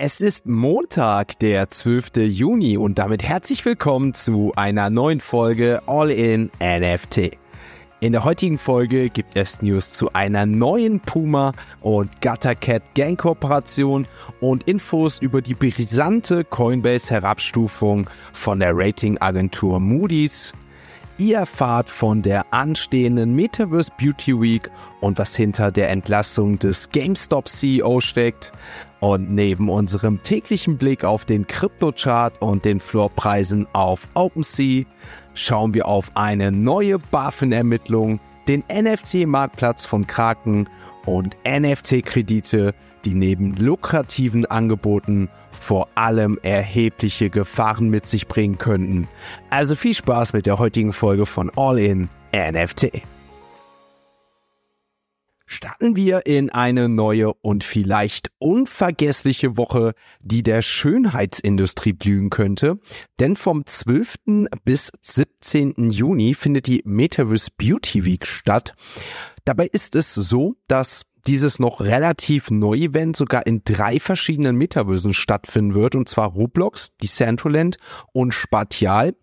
Es ist Montag, der 12. Juni und damit herzlich willkommen zu einer neuen Folge All in NFT. In der heutigen Folge gibt es News zu einer neuen Puma und Guttercat Gang Kooperation und Infos über die brisante Coinbase Herabstufung von der Ratingagentur Moody's. Ihr erfahrt von der anstehenden Metaverse Beauty Week und was hinter der Entlassung des GameStop CEO steckt. Und neben unserem täglichen Blick auf den Kryptochart und den Floorpreisen auf OpenSea schauen wir auf eine neue BaFin-Ermittlung, den NFT-Marktplatz von Kraken und NFT-Kredite, die neben lukrativen Angeboten vor allem erhebliche Gefahren mit sich bringen könnten. Also viel Spaß mit der heutigen Folge von All in NFT starten wir in eine neue und vielleicht unvergessliche Woche, die der Schönheitsindustrie blühen könnte. Denn vom 12. bis 17. Juni findet die Metaverse Beauty Week statt. Dabei ist es so, dass dieses noch relativ neue Event sogar in drei verschiedenen Metaversen stattfinden wird, und zwar Roblox, Decentraland und Spatial.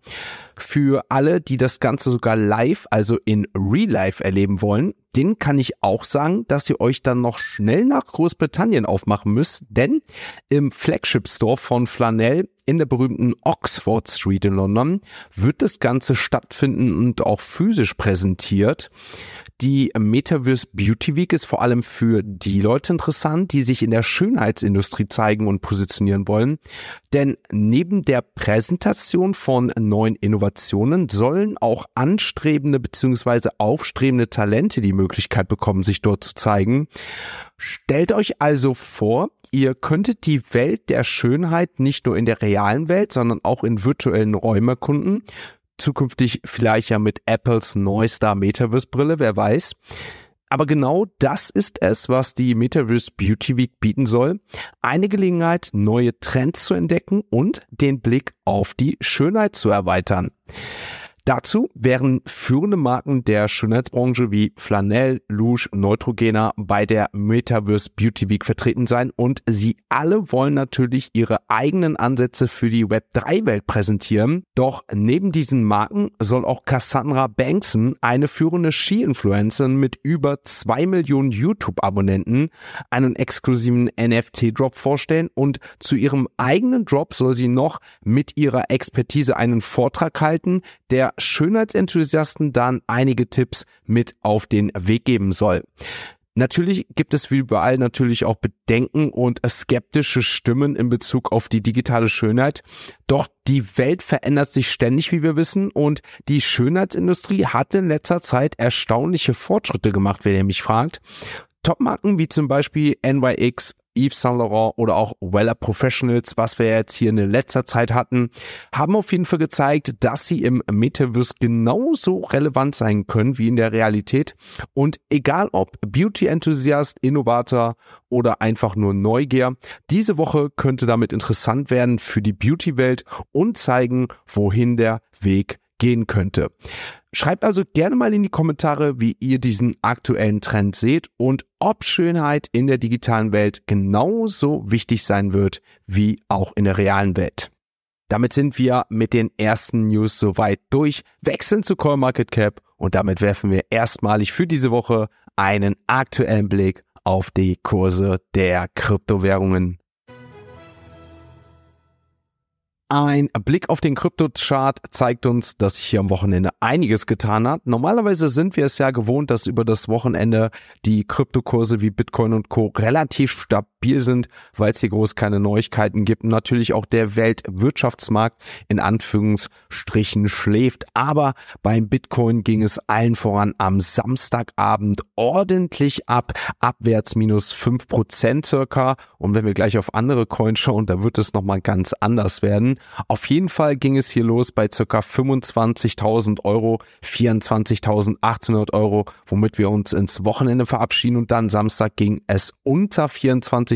Für alle, die das Ganze sogar live, also in Real Life erleben wollen, den kann ich auch sagen, dass ihr euch dann noch schnell nach Großbritannien aufmachen müsst, denn im Flagship Store von Flanell in der berühmten Oxford Street in London wird das Ganze stattfinden und auch physisch präsentiert. Die Metaverse Beauty Week ist vor allem für die Leute interessant, die sich in der Schönheitsindustrie zeigen und positionieren wollen. Denn neben der Präsentation von neuen Innovationen sollen auch anstrebende bzw. aufstrebende Talente die Möglichkeit bekommen, sich dort zu zeigen. Stellt euch also vor, ihr könntet die Welt der Schönheit nicht nur in der realen Welt, sondern auch in virtuellen Räumen erkunden zukünftig vielleicht ja mit Apples neuester Metaverse-Brille, wer weiß. Aber genau das ist es, was die Metaverse Beauty Week bieten soll. Eine Gelegenheit, neue Trends zu entdecken und den Blick auf die Schönheit zu erweitern. Dazu wären führende Marken der Schönheitsbranche wie Flanell, Luge, Neutrogena bei der Metaverse Beauty Week vertreten sein und sie alle wollen natürlich ihre eigenen Ansätze für die Web3-Welt präsentieren. Doch neben diesen Marken soll auch Cassandra Bankson, eine führende Ski-Influencerin mit über zwei Millionen YouTube-Abonnenten, einen exklusiven NFT-Drop vorstellen und zu ihrem eigenen Drop soll sie noch mit ihrer Expertise einen Vortrag halten, der Schönheitsenthusiasten dann einige Tipps mit auf den Weg geben soll. Natürlich gibt es wie überall natürlich auch Bedenken und skeptische Stimmen in Bezug auf die digitale Schönheit. Doch die Welt verändert sich ständig, wie wir wissen, und die Schönheitsindustrie hat in letzter Zeit erstaunliche Fortschritte gemacht, wenn ihr mich fragt. Topmarken wie zum Beispiel NYX, Yves Saint Laurent oder auch Weller Professionals, was wir jetzt hier in letzter Zeit hatten, haben auf jeden Fall gezeigt, dass sie im Metaverse genauso relevant sein können wie in der Realität. Und egal ob Beauty-Enthusiast, Innovator oder einfach nur Neugier, diese Woche könnte damit interessant werden für die Beauty-Welt und zeigen, wohin der Weg gehen könnte. Schreibt also gerne mal in die Kommentare, wie ihr diesen aktuellen Trend seht und ob Schönheit in der digitalen Welt genauso wichtig sein wird wie auch in der realen Welt. Damit sind wir mit den ersten News soweit durch, wechseln zu CoinMarketCap und damit werfen wir erstmalig für diese Woche einen aktuellen Blick auf die Kurse der Kryptowährungen. Ein Blick auf den Kryptochart zeigt uns, dass sich hier am Wochenende einiges getan hat. Normalerweise sind wir es ja gewohnt, dass über das Wochenende die Kryptokurse wie Bitcoin und Co. relativ stabil sind, weil es hier groß keine Neuigkeiten gibt. Und natürlich auch der Weltwirtschaftsmarkt in Anführungsstrichen schläft. Aber beim Bitcoin ging es allen voran am Samstagabend ordentlich ab, abwärts minus fünf Prozent circa. Und wenn wir gleich auf andere Coins schauen, da wird es nochmal ganz anders werden. Auf jeden Fall ging es hier los bei circa 25.000 Euro, 24.800 Euro, womit wir uns ins Wochenende verabschieden und dann Samstag ging es unter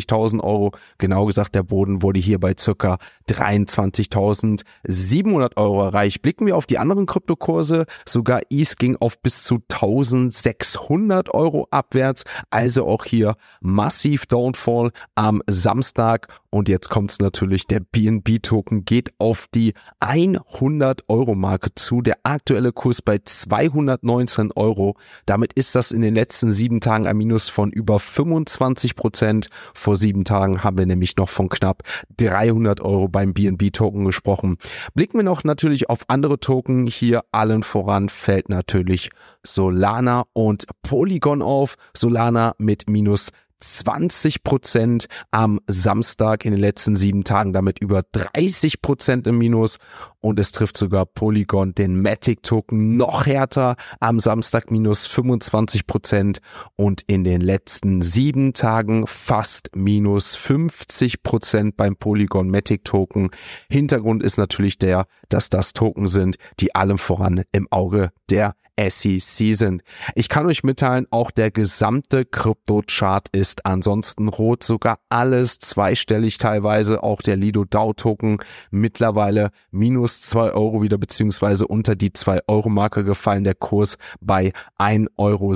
24.000 Euro. Genau gesagt, der Boden wurde hier bei circa 23.700 Euro erreicht. Blicken wir auf die anderen Kryptokurse, sogar ETH ging auf bis zu 1.600 Euro abwärts, also auch hier massiv Downfall am Samstag Und jetzt kommt es natürlich, der BNB-Token geht auf die 100-Euro-Marke zu. Der aktuelle Kurs bei 219 Euro. Damit ist das in den letzten sieben Tagen ein Minus von über 25 Prozent. Vor sieben Tagen haben wir nämlich noch von knapp 300 Euro beim BNB-Token gesprochen. Blicken wir noch natürlich auf andere Token. Hier allen voran fällt natürlich Solana und Polygon auf. Solana mit minus 20 Prozent am Samstag in den letzten sieben Tagen, damit über 30 Prozent im Minus. Und es trifft sogar Polygon, den Matic Token, noch härter am Samstag minus 25 Prozent und in den letzten sieben Tagen fast minus 50 Prozent beim Polygon Matic Token. Hintergrund ist natürlich der, dass das Token sind, die allem voran im Auge der SEC sind. Ich kann euch mitteilen, auch der gesamte Krypto-Chart ist ansonsten rot, sogar alles zweistellig teilweise, auch der Lido DAO Token mittlerweile minus zwei Euro wieder beziehungsweise unter die zwei Euro Marke gefallen, der Kurs bei 1,70 Euro.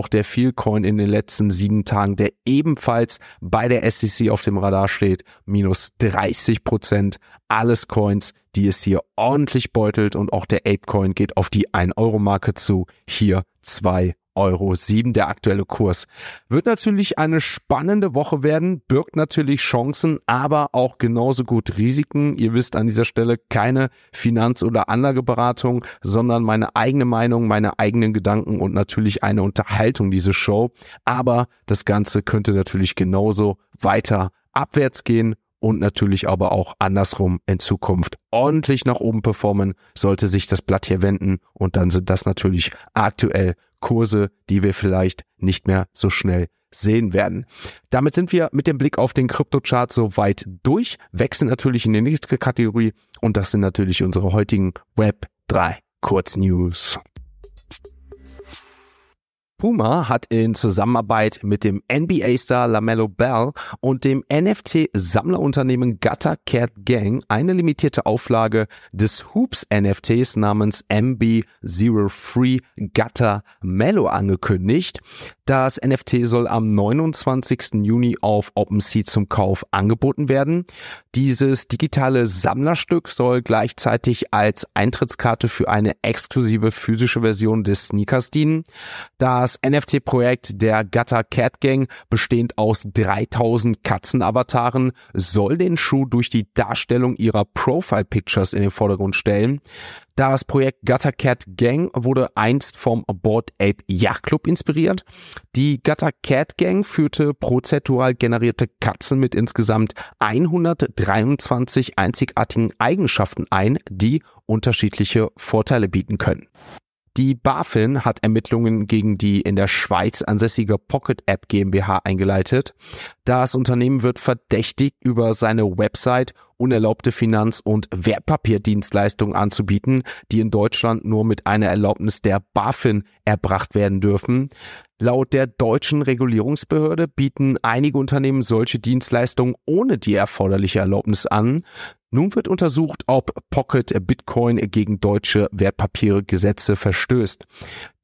Auch der Feelcoin in den letzten sieben Tagen, der ebenfalls bei der SEC auf dem Radar steht, minus 30 Prozent. Alles Coins, die es hier ordentlich beutelt und auch der Apecoin geht auf die 1-Euro-Marke zu. Hier 2 Euro 7 der aktuelle Kurs. Wird natürlich eine spannende Woche werden, birgt natürlich Chancen, aber auch genauso gut Risiken. Ihr wisst an dieser Stelle keine Finanz- oder Anlageberatung, sondern meine eigene Meinung, meine eigenen Gedanken und natürlich eine Unterhaltung, diese Show. Aber das Ganze könnte natürlich genauso weiter abwärts gehen und natürlich aber auch andersrum in Zukunft ordentlich nach oben performen, sollte sich das Blatt hier wenden und dann sind das natürlich aktuell Kurse, die wir vielleicht nicht mehr so schnell sehen werden. Damit sind wir mit dem Blick auf den Kryptochart soweit durch, wechseln natürlich in die nächste Kategorie und das sind natürlich unsere heutigen Web 3 Kurznews. Puma hat in Zusammenarbeit mit dem NBA-Star LaMelo Bell und dem NFT-Sammlerunternehmen Gutter Cat Gang eine limitierte Auflage des Hoops-NFTs namens MB03 Gutter Mello angekündigt. Das NFT soll am 29. Juni auf OpenSea zum Kauf angeboten werden. Dieses digitale Sammlerstück soll gleichzeitig als Eintrittskarte für eine exklusive physische Version des Sneakers dienen. Das NFT-Projekt der Gutter Cat Gang, bestehend aus 3000 Katzenavataren, soll den Schuh durch die Darstellung ihrer Profile Pictures in den Vordergrund stellen. Das Projekt Gutter Cat Gang wurde einst vom Board Ape Yacht Club inspiriert. Die Gutter Cat Gang führte prozedural generierte Katzen mit insgesamt 123 einzigartigen Eigenschaften ein, die unterschiedliche Vorteile bieten können. Die BaFin hat Ermittlungen gegen die in der Schweiz ansässige Pocket App GmbH eingeleitet. Das Unternehmen wird verdächtigt, über seine Website unerlaubte Finanz- und Wertpapierdienstleistungen anzubieten, die in Deutschland nur mit einer Erlaubnis der BaFin erbracht werden dürfen. Laut der deutschen Regulierungsbehörde bieten einige Unternehmen solche Dienstleistungen ohne die erforderliche Erlaubnis an. Nun wird untersucht, ob Pocket Bitcoin gegen deutsche Wertpapiergesetze verstößt.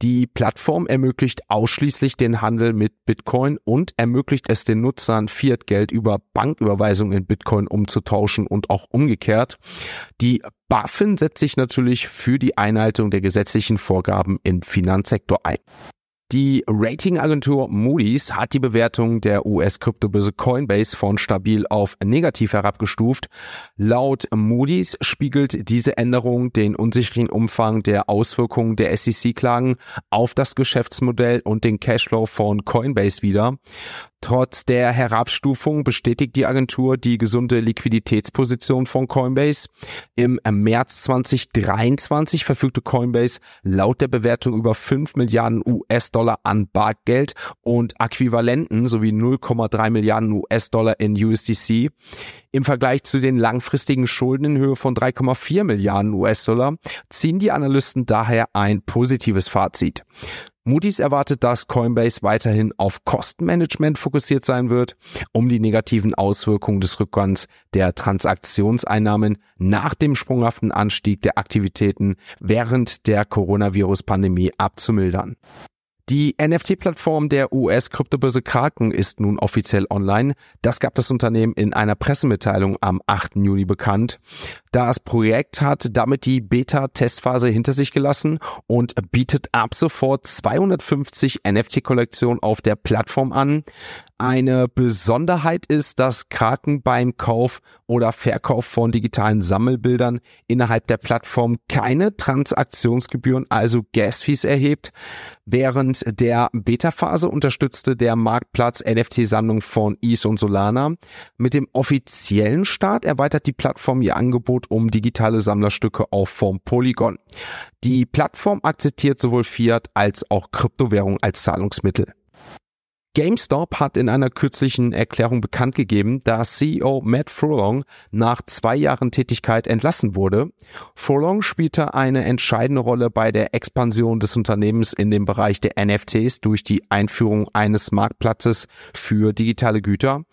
Die Plattform ermöglicht ausschließlich den Handel mit Bitcoin und ermöglicht es den Nutzern, Fiat-Geld über Banküberweisungen in Bitcoin umzutauschen und auch umgekehrt. Die BaFin setzt sich natürlich für die Einhaltung der gesetzlichen Vorgaben im Finanzsektor ein. Die Ratingagentur Moody's hat die Bewertung der US-Kryptobörse Coinbase von stabil auf negativ herabgestuft. Laut Moody's spiegelt diese Änderung den unsicheren Umfang der Auswirkungen der SEC-Klagen auf das Geschäftsmodell und den Cashflow von Coinbase wider. Trotz der Herabstufung bestätigt die Agentur die gesunde Liquiditätsposition von Coinbase. Im März 2023 verfügte Coinbase laut der Bewertung über 5 Milliarden US-Dollar an Bargeld und Äquivalenten sowie 0,3 Milliarden US-Dollar in USDC. Im Vergleich zu den langfristigen Schulden in Höhe von 3,4 Milliarden US-Dollar ziehen die Analysten daher ein positives Fazit. Moody's erwartet, dass Coinbase weiterhin auf Kostenmanagement fokussiert sein wird, um die negativen Auswirkungen des Rückgangs der Transaktionseinnahmen nach dem sprunghaften Anstieg der Aktivitäten während der Coronavirus-Pandemie abzumildern. Die NFT-Plattform der US-Kryptobörse Kraken ist nun offiziell online. Das gab das Unternehmen in einer Pressemitteilung am 8. Juni bekannt. Das Projekt hat damit die Beta-Testphase hinter sich gelassen und bietet ab sofort 250 NFT-Kollektionen auf der Plattform an. Eine Besonderheit ist, dass Kraken beim Kauf oder Verkauf von digitalen Sammelbildern innerhalb der Plattform keine Transaktionsgebühren, also Gas-Fees erhebt. Während der Beta-Phase unterstützte der Marktplatz NFT-Sammlung von Is und Solana. Mit dem offiziellen Start erweitert die Plattform ihr Angebot um digitale Sammlerstücke auf Form Polygon. Die Plattform akzeptiert sowohl Fiat als auch Kryptowährung als Zahlungsmittel. GameStop hat in einer kürzlichen Erklärung bekannt gegeben, dass CEO Matt Furlong nach zwei Jahren Tätigkeit entlassen wurde. Furlong spielte eine entscheidende Rolle bei der Expansion des Unternehmens in dem Bereich der NFTs durch die Einführung eines Marktplatzes für digitale Güter.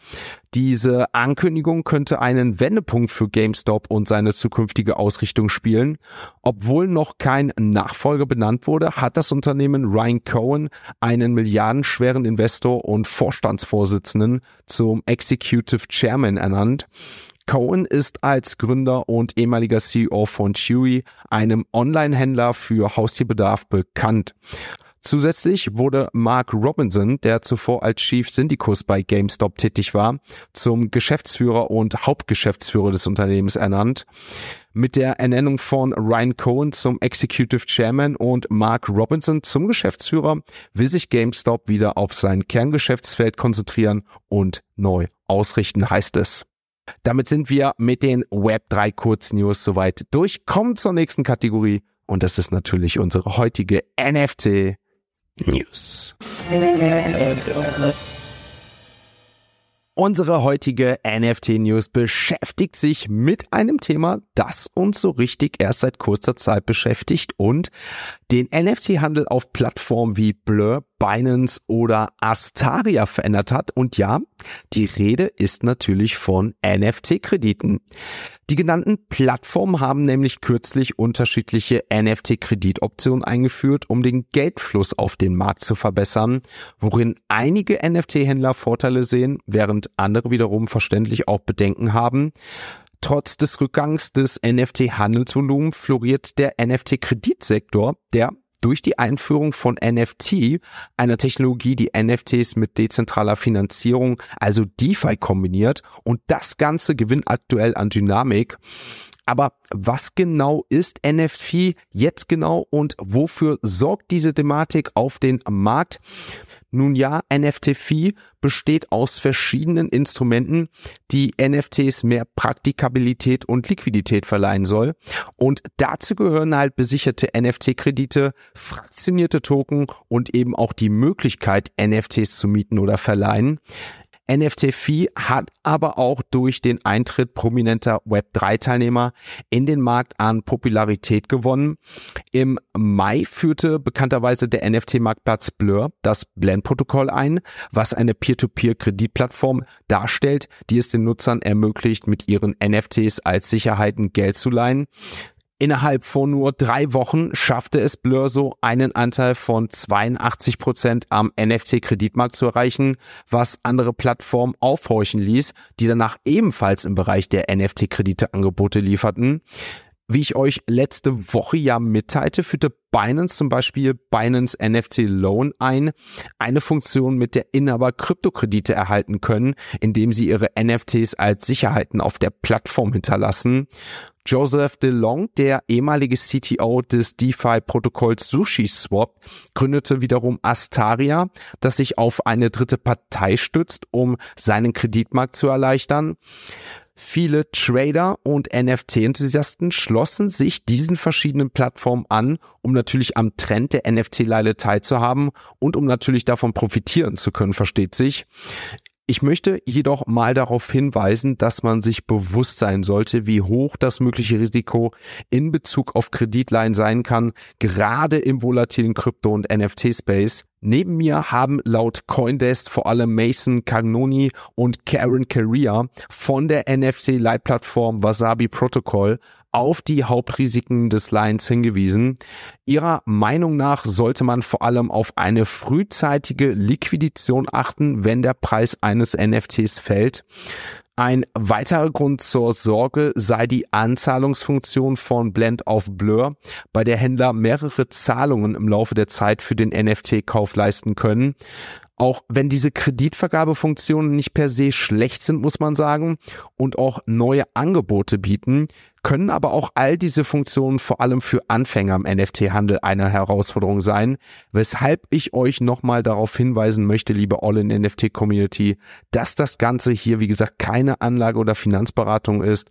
Diese Ankündigung könnte einen Wendepunkt für GameStop und seine zukünftige Ausrichtung spielen. Obwohl noch kein Nachfolger benannt wurde, hat das Unternehmen Ryan Cohen einen milliardenschweren Investor und Vorstandsvorsitzenden zum Executive Chairman ernannt. Cohen ist als Gründer und ehemaliger CEO von Chewy, einem Online-Händler für Haustierbedarf, bekannt. Zusätzlich wurde Mark Robinson, der zuvor als Chief Syndicus bei GameStop tätig war, zum Geschäftsführer und Hauptgeschäftsführer des Unternehmens ernannt. Mit der Ernennung von Ryan Cohen zum Executive Chairman und Mark Robinson zum Geschäftsführer will sich GameStop wieder auf sein Kerngeschäftsfeld konzentrieren und neu ausrichten, heißt es. Damit sind wir mit den Web3 Kurznews soweit durch. Kommen zur nächsten Kategorie und das ist natürlich unsere heutige NFT News. Unsere heutige NFT-News beschäftigt sich mit einem Thema, das uns so richtig erst seit kurzer Zeit beschäftigt und den NFT-Handel auf Plattformen wie Blur, Binance oder Astaria verändert hat. Und ja, die Rede ist natürlich von NFT-Krediten. Die genannten Plattformen haben nämlich kürzlich unterschiedliche NFT-Kreditoptionen eingeführt, um den Geldfluss auf den Markt zu verbessern, worin einige NFT-Händler Vorteile sehen, während andere wiederum verständlich auch Bedenken haben. Trotz des Rückgangs des NFT-Handelsvolumens floriert der NFT-Kreditsektor, der durch die Einführung von NFT, einer Technologie, die NFTs mit dezentraler Finanzierung, also DeFi kombiniert und das Ganze gewinnt aktuell an Dynamik. Aber was genau ist NFT jetzt genau und wofür sorgt diese Thematik auf den Markt? Nun ja, NFT-Fee besteht aus verschiedenen Instrumenten, die NFTs mehr Praktikabilität und Liquidität verleihen soll. Und dazu gehören halt besicherte NFT-Kredite, fraktionierte Token und eben auch die Möglichkeit, NFTs zu mieten oder verleihen. NFT-Fee hat aber auch durch den Eintritt prominenter Web3-Teilnehmer in den Markt an Popularität gewonnen. Im Mai führte bekannterweise der NFT-Marktplatz Blur das Blend-Protokoll ein, was eine Peer-to-Peer-Kreditplattform darstellt, die es den Nutzern ermöglicht, mit ihren NFTs als Sicherheiten Geld zu leihen. Innerhalb von nur drei Wochen schaffte es Blur so einen Anteil von 82 Prozent am NFT-Kreditmarkt zu erreichen, was andere Plattformen aufhorchen ließ, die danach ebenfalls im Bereich der NFT-Kredite Angebote lieferten. Wie ich euch letzte Woche ja mitteilte, führte Binance zum Beispiel Binance NFT Loan ein, eine Funktion, mit der Inhaber Kryptokredite erhalten können, indem sie ihre NFTs als Sicherheiten auf der Plattform hinterlassen. Joseph DeLong, der ehemalige CTO des DeFi-Protokolls SushiSwap, gründete wiederum Astaria, das sich auf eine dritte Partei stützt, um seinen Kreditmarkt zu erleichtern. Viele Trader und NFT-Enthusiasten schlossen sich diesen verschiedenen Plattformen an, um natürlich am Trend der NFT-Leile teilzuhaben und um natürlich davon profitieren zu können, versteht sich. Ich möchte jedoch mal darauf hinweisen, dass man sich bewusst sein sollte, wie hoch das mögliche Risiko in Bezug auf Kreditleihen sein kann, gerade im volatilen Krypto- und NFT-Space. Neben mir haben laut Coindesk vor allem Mason Cagnoni und Karen Carrier von der NFC-Leitplattform Wasabi Protocol auf die Hauptrisiken des Lines hingewiesen. Ihrer Meinung nach sollte man vor allem auf eine frühzeitige Liquidation achten, wenn der Preis eines NFTs fällt. Ein weiterer Grund zur Sorge sei die Anzahlungsfunktion von Blend auf Blur, bei der Händler mehrere Zahlungen im Laufe der Zeit für den NFT-Kauf leisten können. Auch wenn diese Kreditvergabefunktionen nicht per se schlecht sind, muss man sagen, und auch neue Angebote bieten, können aber auch all diese Funktionen vor allem für Anfänger im NFT-Handel eine Herausforderung sein, weshalb ich euch nochmal darauf hinweisen möchte, liebe All-in-NFT-Community, dass das Ganze hier, wie gesagt, keine Anlage- oder Finanzberatung ist,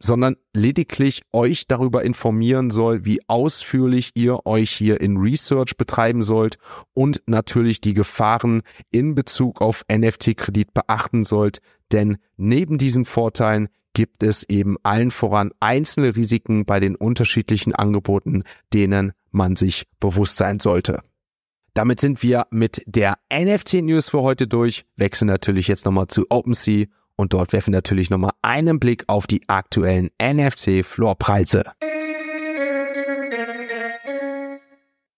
sondern lediglich euch darüber informieren soll, wie ausführlich ihr euch hier in Research betreiben sollt und natürlich die Gefahren in Bezug auf NFT-Kredit beachten sollt, denn neben diesen Vorteilen gibt es eben allen voran einzelne Risiken bei den unterschiedlichen Angeboten, denen man sich bewusst sein sollte. Damit sind wir mit der NFT News für heute durch, wechseln natürlich jetzt nochmal zu OpenSea und dort werfen natürlich nochmal einen Blick auf die aktuellen NFT Floorpreise.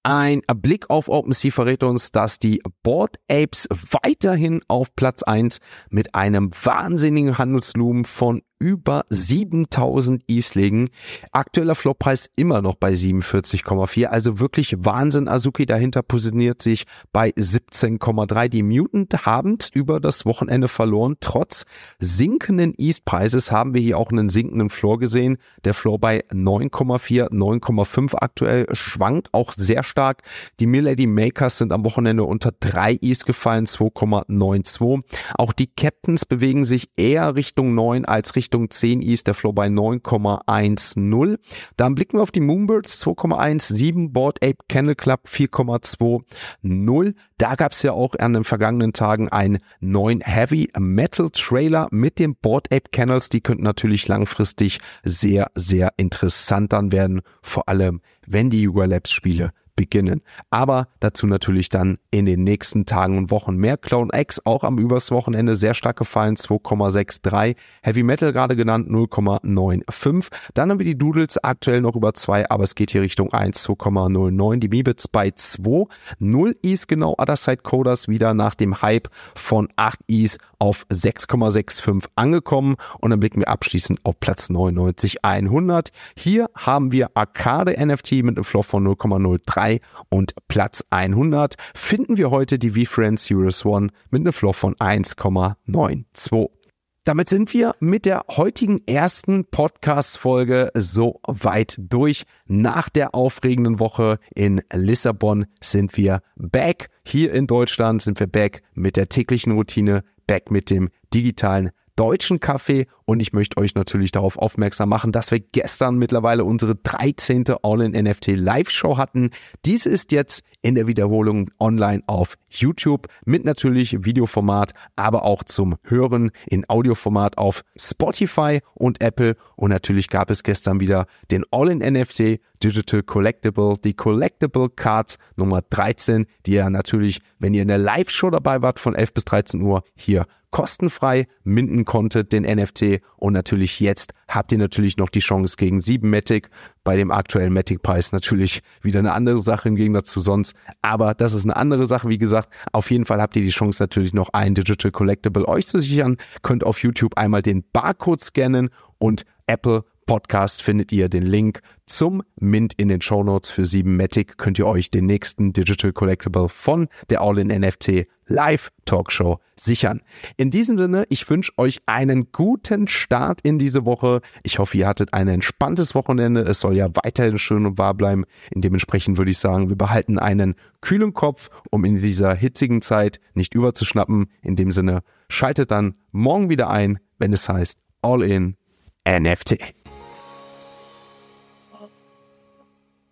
Ein Blick auf OpenSea verrät uns, dass die Board Apes weiterhin auf Platz 1 mit einem wahnsinnigen Handelsvolumen von über 7000 ETHs legen. Aktueller Floppreis immer noch bei 47,4. Also wirklich Wahnsinn. Azuki dahinter positioniert sich bei 17,3. Die Mutant haben über das Wochenende verloren. Trotz sinkenden ETH-Preises haben wir hier auch einen sinkenden Floor gesehen. Der Floor bei 9,4, 9,5 aktuell schwankt auch sehr stark. Die Milady Makers sind am Wochenende unter 3 ETH gefallen, 2,92. Auch die Captains bewegen sich eher Richtung 9 als Richtung Richtung 10 ist der Flow bei 9,10. Dann blicken wir auf die Moonbirds 2,17, Board Ape Kennel Club 4,20. Da gab es ja auch an den vergangenen Tagen einen neuen Heavy Metal Trailer mit den Board Ape Kennels. Die könnten natürlich langfristig sehr, sehr interessant dann werden. Vor allem, wenn die Yuga Labs Spiele beginnen. Aber dazu natürlich dann in den nächsten Tagen und Wochen mehr. Clone X auch am übers Wochenende sehr stark gefallen, 2,63. Heavy Metal gerade genannt, 0,95. Dann haben wir die Doodles aktuell noch über 2, aber es geht hier Richtung 1, 2,09. Die Mibits bei 2, 0 Is genau. Other Side Coders wieder nach dem Hype von 8 Is auf 6,65 angekommen. Und dann blicken wir abschließend auf Platz 99, 100. Hier haben wir Arcade NFT mit einem Flow von 0,03 2 und Platz 100 finden wir heute die VFriend Series One mit einem Floor von 1,92. Damit sind wir mit der heutigen ersten Podcast-Folge so weit durch. Nach der aufregenden Woche in Lissabon sind wir back. Hier in Deutschland sind wir back mit der täglichen Routine, back mit dem digitalen deutschen Kaffee und ich möchte euch natürlich darauf aufmerksam machen, dass wir gestern mittlerweile unsere 13. All-in-NFT Live-Show hatten. Diese ist jetzt in der Wiederholung online auf YouTube mit natürlich Videoformat, aber auch zum Hören in Audioformat auf Spotify und Apple. Und natürlich gab es gestern wieder den All-in-NFT Digital Collectible, die Collectible Cards Nummer 13, die ja natürlich, wenn ihr in der Live-Show dabei wart von 11 bis 13 Uhr, hier kostenfrei minden konntet, den NFT. Und natürlich jetzt habt ihr natürlich noch die Chance gegen 7 Matic. Bei dem aktuellen Matic-Preis natürlich wieder eine andere Sache im Gegensatz zu sonst. Aber das ist eine andere Sache. Wie gesagt, auf jeden Fall habt ihr die Chance natürlich noch ein Digital Collectible euch zu sichern. Könnt auf YouTube einmal den Barcode scannen und Apple Podcast findet ihr den Link zum Mint in den Show Notes für 7 Matic. Könnt ihr euch den nächsten Digital Collectible von der All-in NFT Live Talkshow sichern. In diesem Sinne, ich wünsche euch einen guten Start in diese Woche. Ich hoffe, ihr hattet ein entspanntes Wochenende. Es soll ja weiterhin schön und wahr bleiben. In dementsprechend würde ich sagen, wir behalten einen kühlen Kopf, um in dieser hitzigen Zeit nicht überzuschnappen. In dem Sinne, schaltet dann morgen wieder ein, wenn es heißt All in NFT.